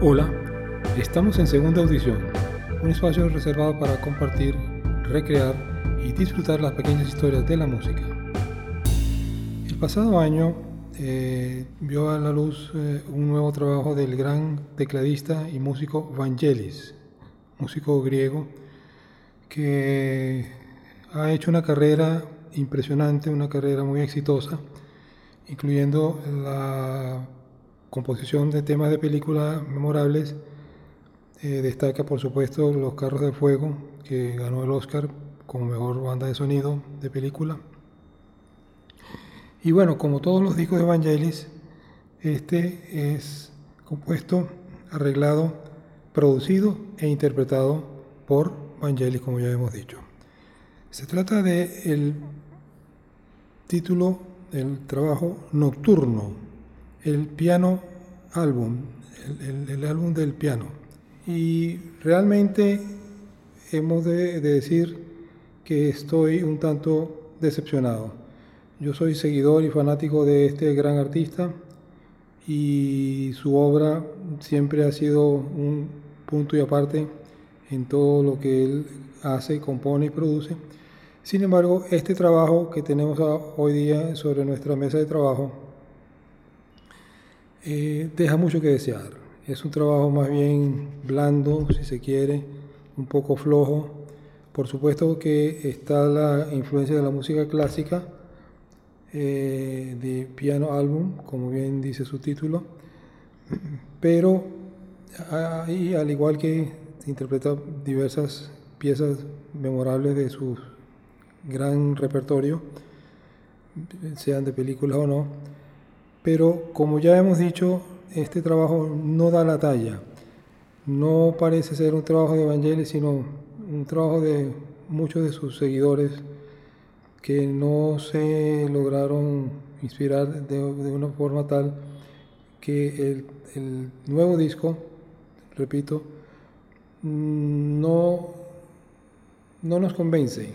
Hola, estamos en segunda audición, un espacio reservado para compartir, recrear y disfrutar las pequeñas historias de la música. El pasado año eh, vio a la luz eh, un nuevo trabajo del gran tecladista y músico Vangelis, músico griego, que ha hecho una carrera impresionante, una carrera muy exitosa, incluyendo la composición de temas de películas memorables. Eh, destaca, por supuesto, Los Carros de Fuego, que ganó el Oscar como mejor banda de sonido de película. Y bueno, como todos los discos de Vangelis, este es compuesto, arreglado, producido e interpretado por Vangelis, como ya hemos dicho. Se trata de el título del trabajo Nocturno, el piano álbum, el, álbum del piano. Y realmente hemos de, decir que estoy un tanto decepcionado. Yo soy seguidor y fanático de este gran artista y su obra siempre ha sido un punto y aparte en todo lo que él hace, compone y produce. Sin embargo, este trabajo que tenemos hoy día sobre nuestra mesa de trabajo eh, deja mucho que desear. Es un trabajo más bien blando, si se quiere, un poco flojo. Por supuesto que está la influencia de la música clásica, eh, de piano álbum, como bien dice su título, pero ahí, al igual que interpreta diversas piezas memorables de su gran repertorio, sean de películas o no, pero como ya hemos dicho, este trabajo no da la talla. No parece ser un trabajo de Evangelis, sino un trabajo de muchos de sus seguidores que no se lograron inspirar de, una forma tal que el, el nuevo disco, repito, no, no nos convence,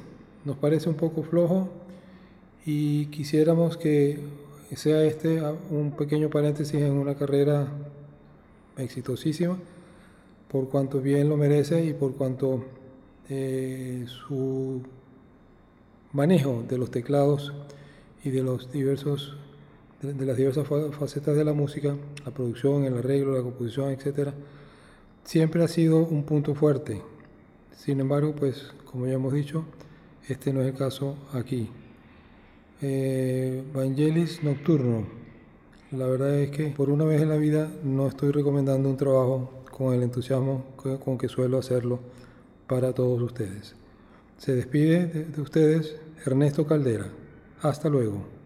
nos parece un poco flojo y quisiéramos que sea este un pequeño paréntesis en una carrera exitosísima, por cuanto bien lo merece y por cuanto eh, su manejo de los teclados y de los diversos de, las diversas facetas de la música, la producción, el arreglo, la composición, etcétera, siempre ha sido un punto fuerte. Sin embargo, pues como ya hemos dicho, este no es el caso aquí. Eh, Nocturno. La verdad es que por una vez en la vida no estoy recomendando un trabajo con el entusiasmo con que suelo hacerlo para todos ustedes. Se despide de ustedes Ernesto Caldera. Hasta luego.